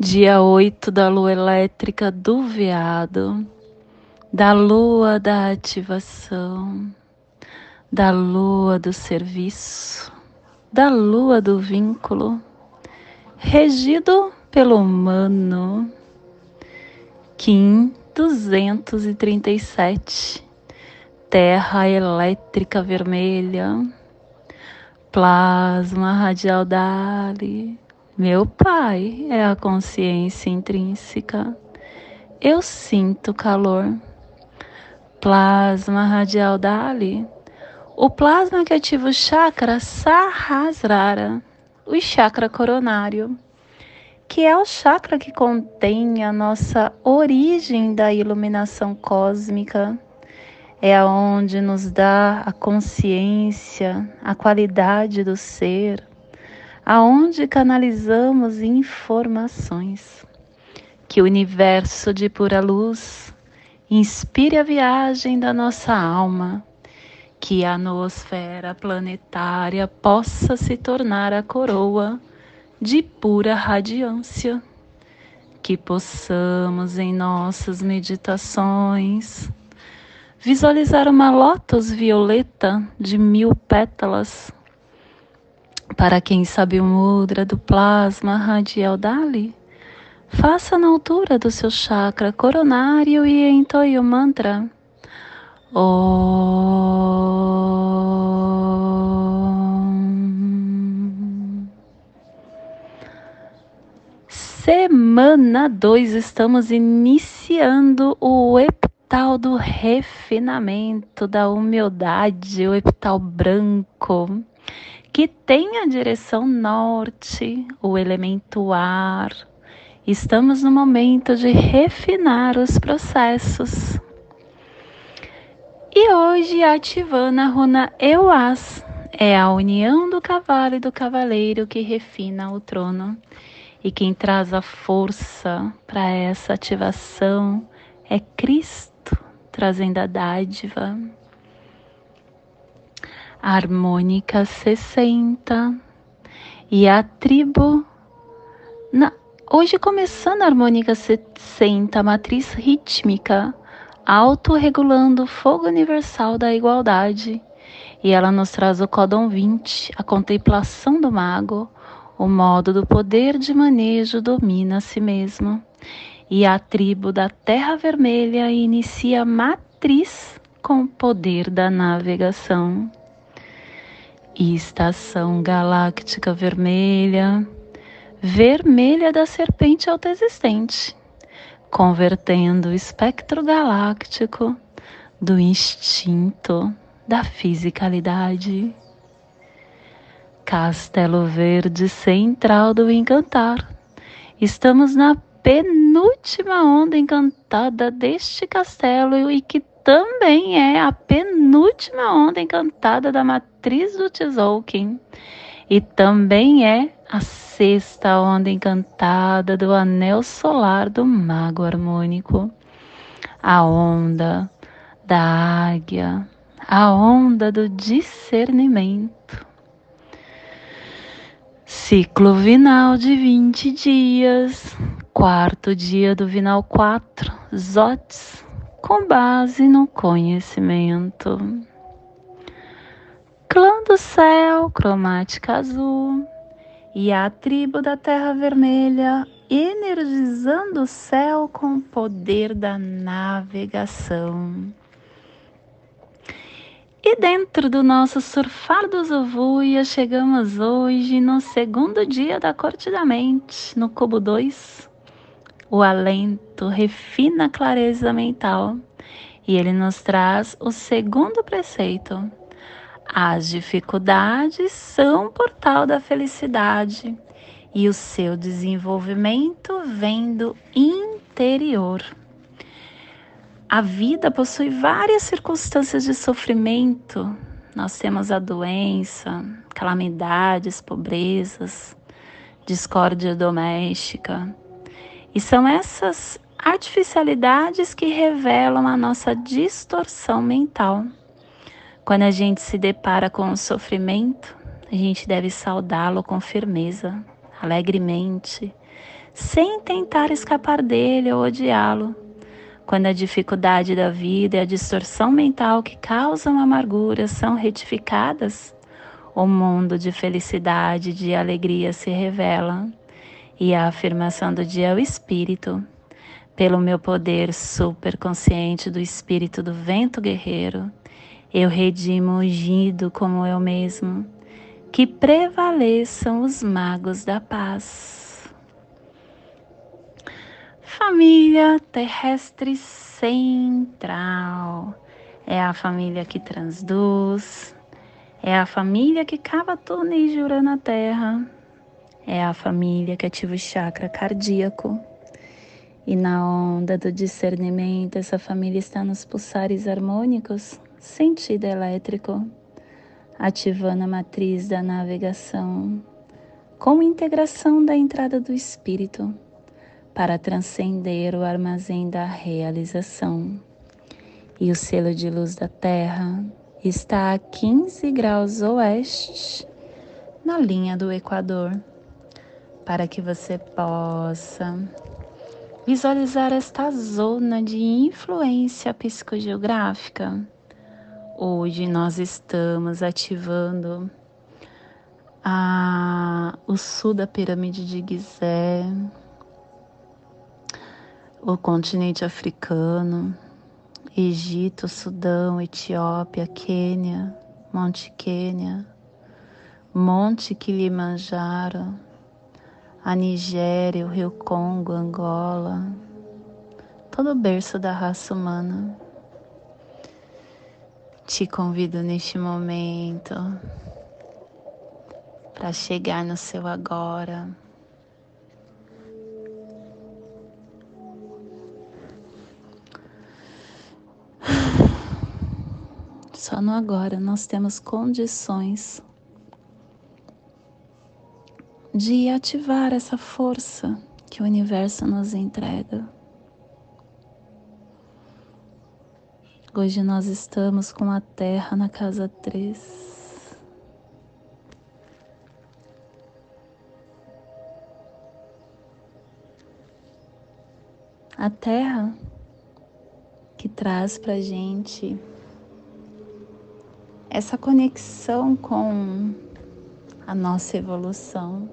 dia 8 da lua elétrica do veado, da lua da ativação, da lua do serviço, da lua do vínculo, regido pelo humano. Kim 237, terra elétrica vermelha, plasma radial Dali meu pai é a consciência intrínseca. Eu sinto calor. Plasma radial Dali. O plasma que ativa o chakra Sahasrara, o chakra coronário, que é o chakra que contém a nossa origem da iluminação cósmica. É aonde nos dá a consciência, a qualidade do ser, aonde canalizamos informações. Que o universo de pura luz inspire a viagem da nossa alma, que a noosfera planetária possa se tornar a coroa de pura radiância, que possamos em nossas meditações visualizar uma lótus violeta de mil pétalas para quem sabe o mudra do plasma radial Dali, faça na altura do seu chakra coronário e entoie o mantra. Om. Semana 2, estamos iniciando o epital do refinamento, da humildade, o epital branco que tem a direção norte, o elemento ar. Estamos no momento de refinar os processos. E hoje ativando a runa Euas, é a união do cavalo e do cavaleiro que refina o trono. E quem traz a força para essa ativação é Cristo, trazendo a dádiva harmônica 60 e a tribo. Na, hoje começando a harmônica 60, matriz rítmica, autorregulando o fogo universal da igualdade. E ela nos traz o códon 20, a contemplação do mago, o modo do poder de manejo domina a si mesmo. E a tribo da Terra Vermelha inicia matriz com o poder da navegação e estação galáctica vermelha, vermelha da serpente autoexistente, convertendo o espectro galáctico do instinto da fisicalidade. Castelo Verde Central do Encantar. Estamos na penúltima onda encantada deste castelo e que também é a penúltima onda encantada da matriz do Tzolk'in e também é a sexta onda encantada do anel solar do mago harmônico, a onda da águia, a onda do discernimento. Ciclo vinal de 20 dias, quarto dia do vinal 4, Zotes com base no conhecimento. Clã do céu, cromática azul, e a tribo da terra vermelha, energizando o céu com o poder da navegação. E dentro do nosso surfar dos Zuvuia, chegamos hoje no segundo dia da Corte da Mente, no Cubo 2, o alento refina a clareza mental e ele nos traz o segundo preceito. As dificuldades são portal da felicidade e o seu desenvolvimento vem do interior. a vida possui várias circunstâncias de sofrimento. Nós temos a doença, calamidades, pobrezas, discórdia doméstica. E são essas artificialidades que revelam a nossa distorção mental. Quando a gente se depara com o sofrimento, a gente deve saudá-lo com firmeza, alegremente, sem tentar escapar dele ou odiá-lo quando a dificuldade da vida e a distorção mental que causam amargura são retificadas, o mundo de felicidade e de alegria se revela e a afirmação do dia é o espírito. Pelo meu poder superconsciente do espírito do vento guerreiro, eu redimo ungido como eu mesmo, que prevaleçam os magos da paz. Família terrestre central é a família que transduz, é a família que cava túneis de Urano na Terra, é a família que ativa o chakra cardíaco. E na onda do discernimento, essa família está nos pulsares harmônicos, sentido elétrico, ativando a matriz da navegação, com integração da entrada do espírito para transcender o armazém da realização. E o selo de luz da Terra está a 15 graus oeste, na linha do Equador, para que você possa visualizar esta zona de influência psicogeográfica. Hoje nós estamos ativando a, o sul da pirâmide de Gizé, o continente africano, Egito, Sudão, Etiópia, Quênia, Monte Quênia, Monte Kilimanjaro, a Nigéria, o Rio Congo, Angola, todo o berço da raça humana. Te convido neste momento para chegar no seu agora. Só no agora nós temos condições de ativar essa força que o universo nos entrega. Hoje nós estamos com a Terra na casa 3. A Terra que traz para gente essa conexão com a nossa evolução.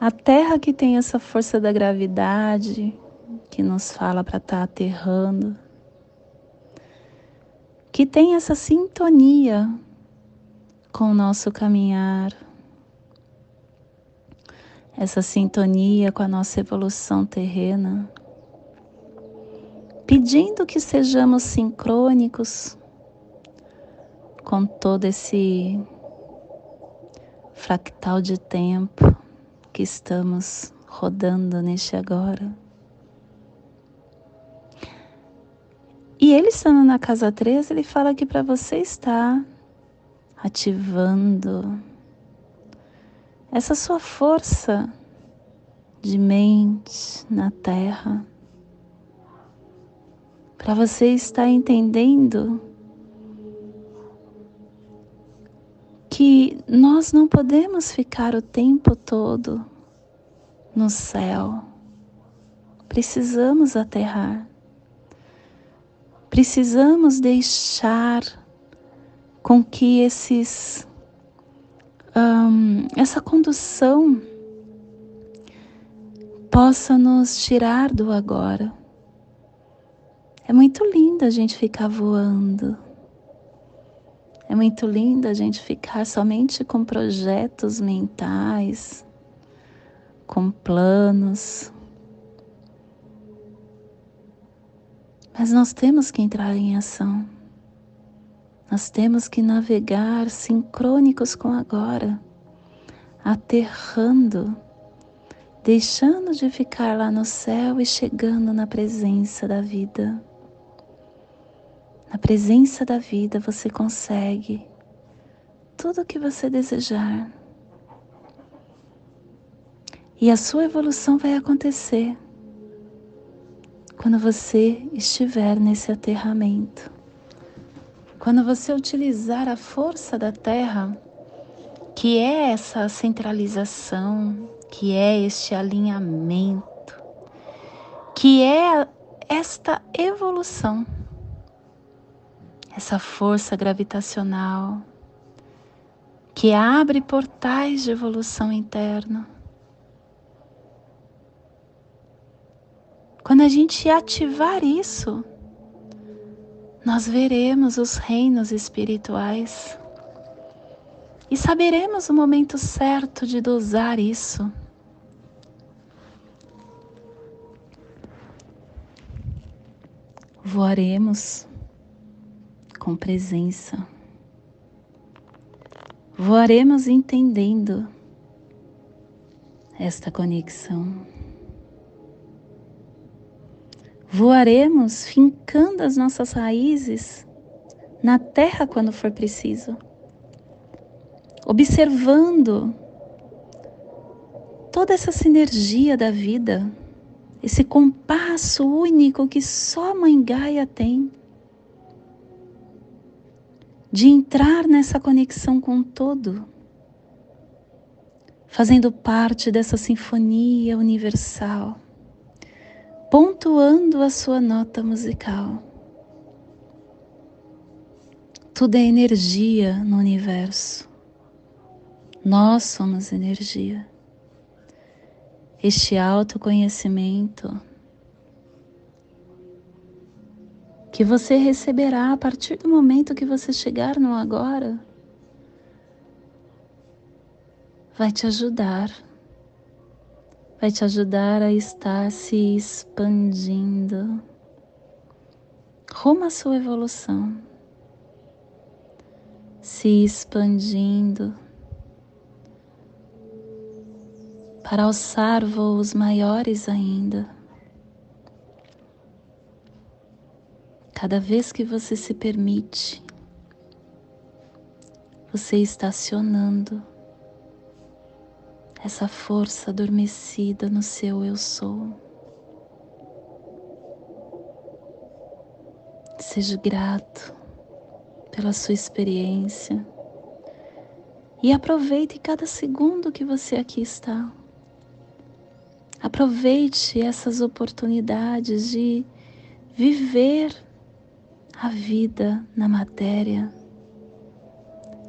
A Terra que tem essa força da gravidade que nos fala para estar tá aterrando, que tem essa sintonia com o nosso caminhar, essa sintonia com a nossa evolução terrena, pedindo que sejamos sincrônicos com todo esse fractal de tempo que estamos rodando neste agora. E ele estando na casa 3, ele fala que para você estar ativando essa sua força de mente na terra, para você estar entendendo que nós não podemos ficar o tempo todo no céu. Precisamos aterrar. Precisamos deixar com que esses essa condução possa nos tirar do agora. É muito lindo a gente ficar voando é muito lindo a gente ficar somente com projetos mentais, com planos. Mas nós temos que entrar em ação. Nós temos que navegar sincrônicos com agora, aterrando, deixando de ficar lá no céu e chegando na presença da vida. Na presença da vida você consegue tudo o que você desejar. E a sua evolução vai acontecer quando você estiver nesse aterramento. Quando você utilizar a força da Terra, que é essa centralização, que é este alinhamento, que é esta evolução, essa força gravitacional que abre portais de evolução interna. Quando a gente ativar isso, nós veremos os reinos espirituais e saberemos o momento certo de dosar isso. Voaremos com presença. Voaremos entendendo esta conexão. Voaremos fincando as nossas raízes na terra quando for preciso, observando toda essa sinergia da vida, esse compasso único que só a Mãe Gaia tem, de entrar nessa conexão com todo, fazendo parte dessa sinfonia universal pontuando a sua nota musical. Tudo é energia no universo. Nós somos energia. Este autoconhecimento que você receberá a partir do momento que você chegar no agora vai te ajudar vai te ajudar a estar se expandindo. Rumo à sua evolução, se expandindo. Para alçar voos maiores ainda. Cada vez que você se permite, você está acionando essa força adormecida no seu eu sou. Seja grato pela sua experiência e aproveite cada segundo que você aqui está. Aproveite essas oportunidades de viver a vida na matéria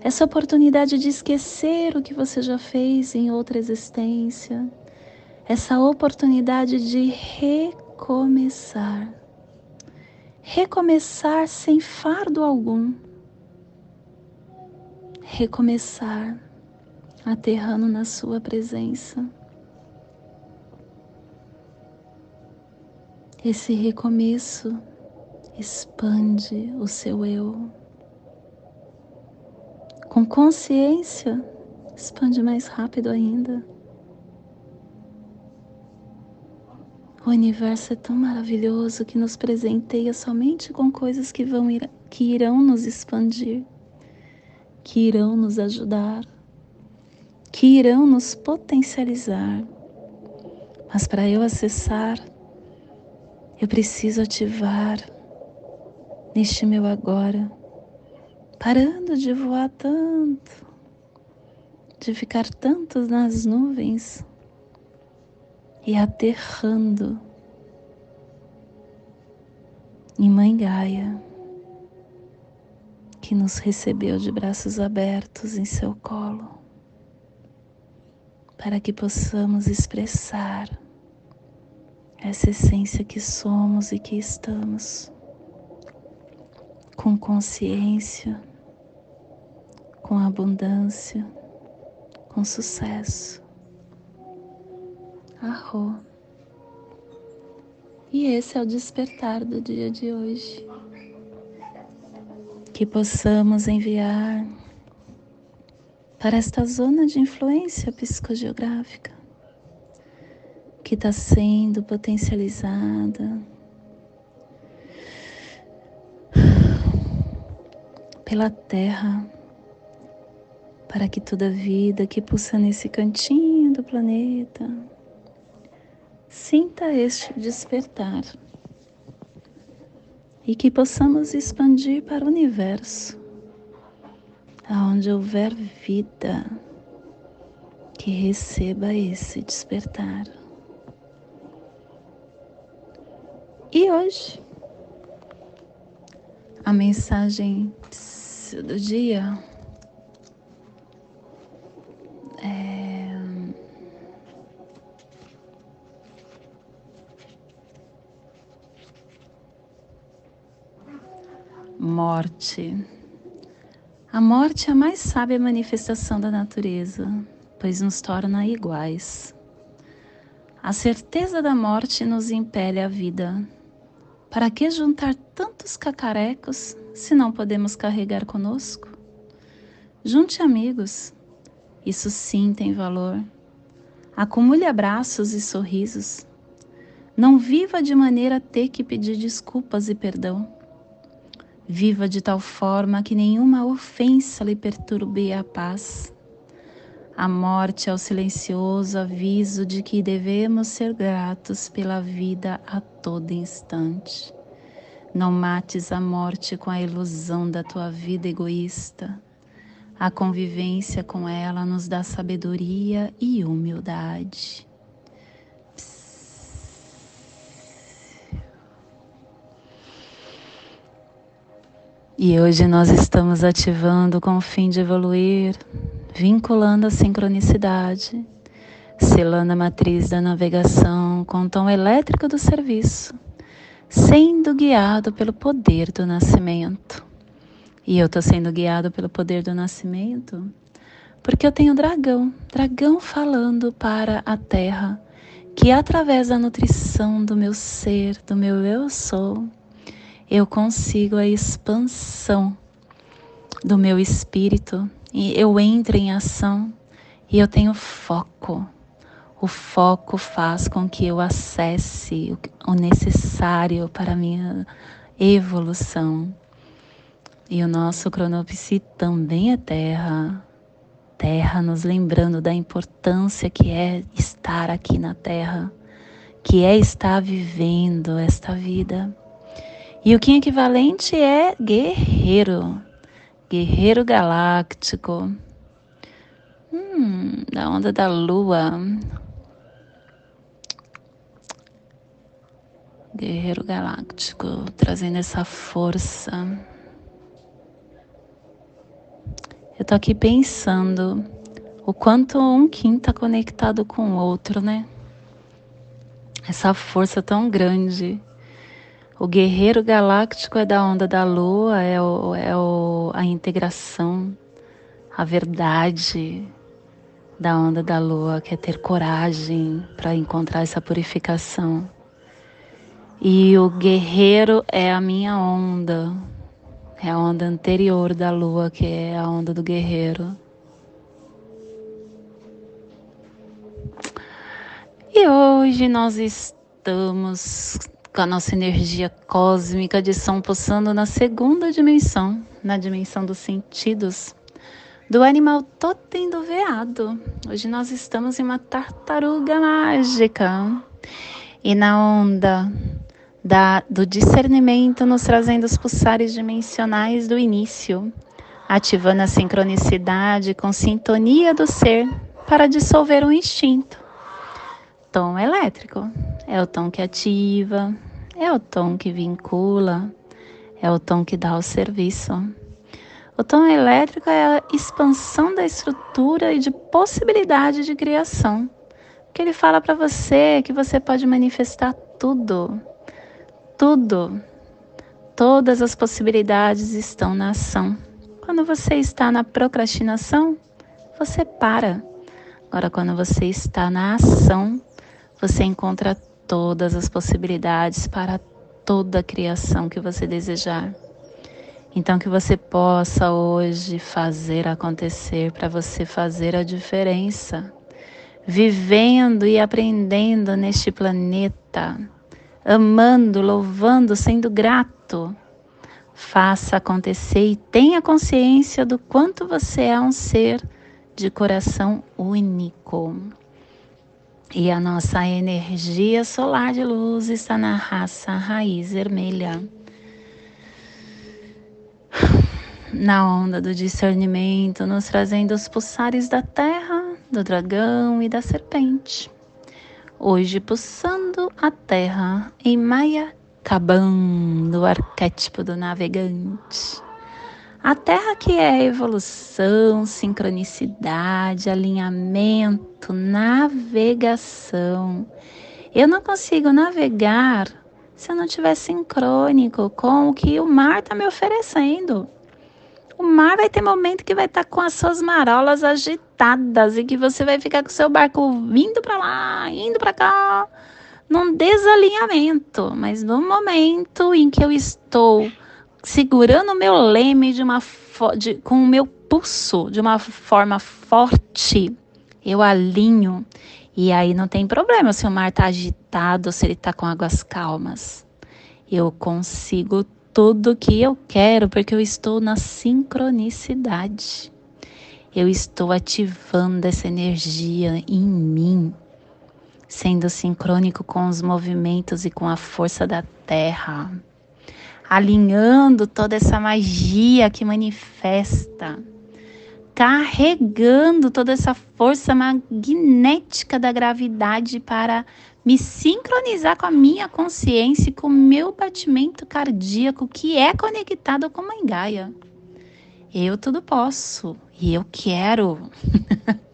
essa oportunidade de esquecer o que você já fez em outra existência, essa oportunidade de recomeçar. Recomeçar sem fardo algum. Recomeçar aterrando na Sua presença. Esse recomeço expande o seu eu com consciência, expande mais rápido ainda. O universo é tão maravilhoso que nos presenteia somente com coisas que vão ir, que irão nos expandir, que irão nos ajudar, que irão nos potencializar. Mas para eu acessar, eu preciso ativar neste meu agora parando de voar tanto, de ficar tanto nas nuvens e aterrando em Mãe Gaia, que nos recebeu de braços abertos em seu colo, para que possamos expressar essa essência que somos e que estamos, com consciência com abundância, com sucesso. Arro. E esse é o despertar do dia de hoje. Que possamos enviar para esta zona de influência psicogeográfica que está sendo potencializada pela Terra, para que toda vida que pulsa nesse cantinho do planeta sinta este despertar e que possamos expandir para o universo, aonde houver vida que receba esse despertar. E hoje, a mensagem do dia é. Morte. A morte é a mais sábia manifestação da natureza, pois nos torna iguais. A certeza da morte nos impele à vida para que juntar tantos cacarecos se não podemos carregar conosco? Junte amigos, isso sim tem valor. Acumule abraços e sorrisos. Não viva de maneira a ter que pedir desculpas e perdão. Viva de tal forma que nenhuma ofensa lhe perturbe a paz. A morte é o silencioso aviso de que devemos ser gratos pela vida a todo instante. Não mates a morte com a ilusão da tua vida egoísta. A convivência com ela nos dá sabedoria e humildade. E hoje nós estamos ativando com o fim de evoluir, vinculando a sincronicidade, selando a matriz da navegação com o tom elétrico do serviço sendo guiado pelo poder do nascimento. E eu estou sendo guiado pelo poder do nascimento porque eu tenho dragão, dragão falando para a terra, que através da nutrição do meu ser, do meu eu sou, eu consigo a expansão do meu espírito e eu entro em ação e eu tenho foco o foco faz com que eu acesse o necessário para a minha evolução. E o nosso cronopsi também é terra. Terra nos lembrando da importância que é estar aqui na terra, que é estar vivendo esta vida. E o que equivalente é guerreiro, guerreiro galáctico. Hum, da onda da lua, Guerreiro Galáctico, trazendo essa força. Eu tô aqui pensando o quanto um Kim tá conectado com o outro, né? Essa força tão grande. O guerreiro galáctico é da onda da lua, é, o, é o, a integração, a verdade da onda da lua, que é ter coragem para encontrar essa purificação. E o guerreiro é a minha onda, é a onda anterior da lua, que é a onda do guerreiro. E hoje nós estamos com a nossa energia cósmica de som pulsando na segunda dimensão, na dimensão dos sentidos, do animal totem do veado. Hoje nós estamos em uma tartaruga mágica. E na onda da, do discernimento, nos trazendo os pulsares dimensionais do início, ativando a sincronicidade com sintonia do ser para dissolver o instinto. Tom elétrico é o tom que ativa, é o tom que vincula, é o tom que dá o serviço. O tom elétrico é a expansão da estrutura e de possibilidade de criação. Que ele fala para você que você pode manifestar tudo tudo, todas as possibilidades estão na ação. Quando você está na procrastinação, você para. Agora, quando você está na ação, você encontra todas as possibilidades para toda a criação que você desejar. Então, que você possa hoje fazer acontecer para você fazer a diferença. vivendo e aprendendo neste planeta, amando, louvando, sendo grato. Faça acontecer e tenha consciência do quanto você é um ser de coração único. E a nossa energia solar de luz está na raça raiz vermelha. Na onda do discernimento, nos trazendo os pulsares da terra, do dragão e da serpente. Hoje, pulsando a terra em Maia Kaban, do arquétipo do navegante. A Terra que é evolução, sincronicidade, alinhamento, navegação. Eu não consigo navegar se eu não estiver sincrônico com o que o mar está me oferecendo. O mar vai ter momento que vai estar tá com as suas marolas agitadas e que você vai ficar com o seu barco vindo para lá, indo para cá, num desalinhamento. Mas no momento em que eu estou segurando o meu leme de uma de, com o meu pulso de uma forma forte, eu alinho. E aí não tem problema se o mar está agitado, se ele está com águas calmas. Eu consigo tudo que eu quero porque eu estou na sincronicidade. Eu estou ativando essa energia em mim, sendo sincrônico com os movimentos e com a força da terra alinhando toda essa magia que manifesta, carregando toda essa força magnética da gravidade para me sincronizar com a minha consciência e com o meu batimento cardíaco que é conectado com Mãe Gaia. Eu tudo posso e eu quero.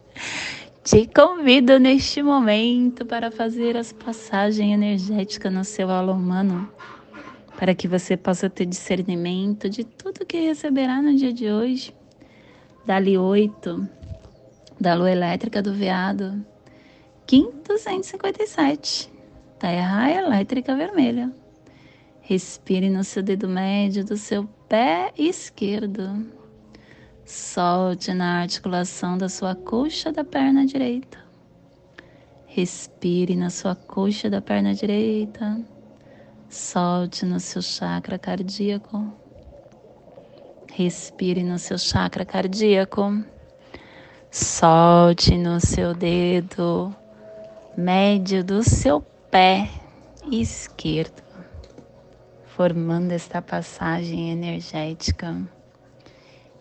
Te convido neste momento para fazer as passagens energéticas no seu alô humano para que você possa ter discernimento de tudo que receberá no dia de hoje. Dali 8, da lua elétrica do veado, Kim 257, terra elétrica vermelha. Respire no seu dedo médio do seu pé esquerdo. Solte na articulação da sua coxa da perna direita. Respire na sua coxa da perna direita. Solte no seu chakra cardíaco. Respire no seu chakra cardíaco. Solte no seu dedo médio do seu pé esquerdo, formando esta passagem energética.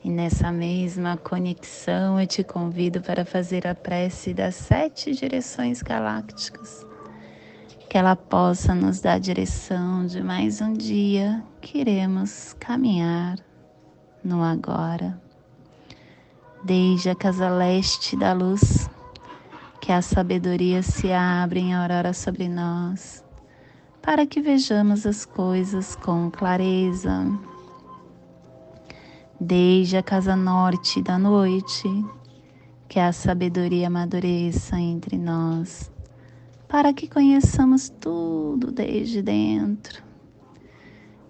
E nessa mesma conexão eu te convido para fazer a prece das sete direções galácticas que ela possa nos dar direção de mais um dia que iremos caminhar no agora. Desde a casa leste da luz, que a sabedoria se abre em aurora sobre nós, para que vejamos as coisas com clareza. Desde a casa norte da noite, que a sabedoria amadureça entre nós para que conheçamos tudo desde dentro,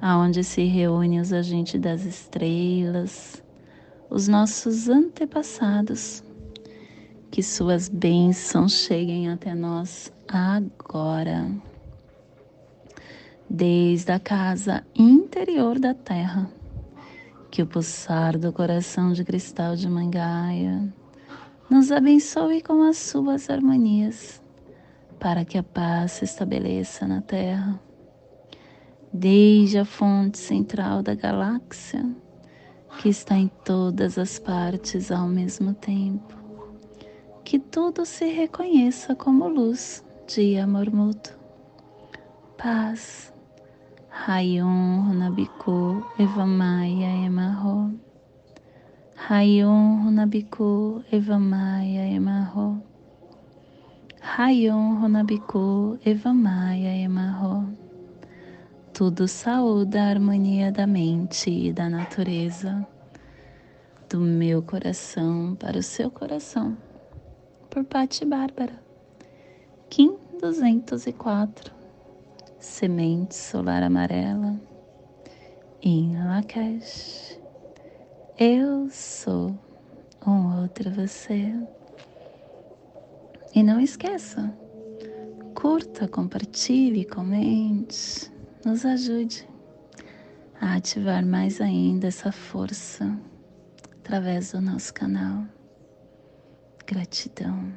aonde se reúnem os agentes das estrelas, os nossos antepassados. Que suas bênçãos cheguem até nós agora. Desde a casa interior da terra, que o pulsar do coração de cristal de Mangaia nos abençoe com as suas harmonias para que a paz se estabeleça na Terra. Desde a fonte central da galáxia, que está em todas as partes ao mesmo tempo, que tudo se reconheça como luz de amor mútuo. Paz. Rayon Runabiku Evamaya Emarro. Rayon Runabiku Evamaya Emarro. Rayon Ronabiku Evamaya Emarro. Tudo saúda a harmonia da mente e da natureza, do meu coração para o seu coração, por Pati Bárbara. Kim 204 Semente solar amarela em Lakesh. Eu sou um outro você. E não esqueça, curta, compartilhe, comente, nos ajude a ativar mais ainda essa força através do nosso canal. Gratidão.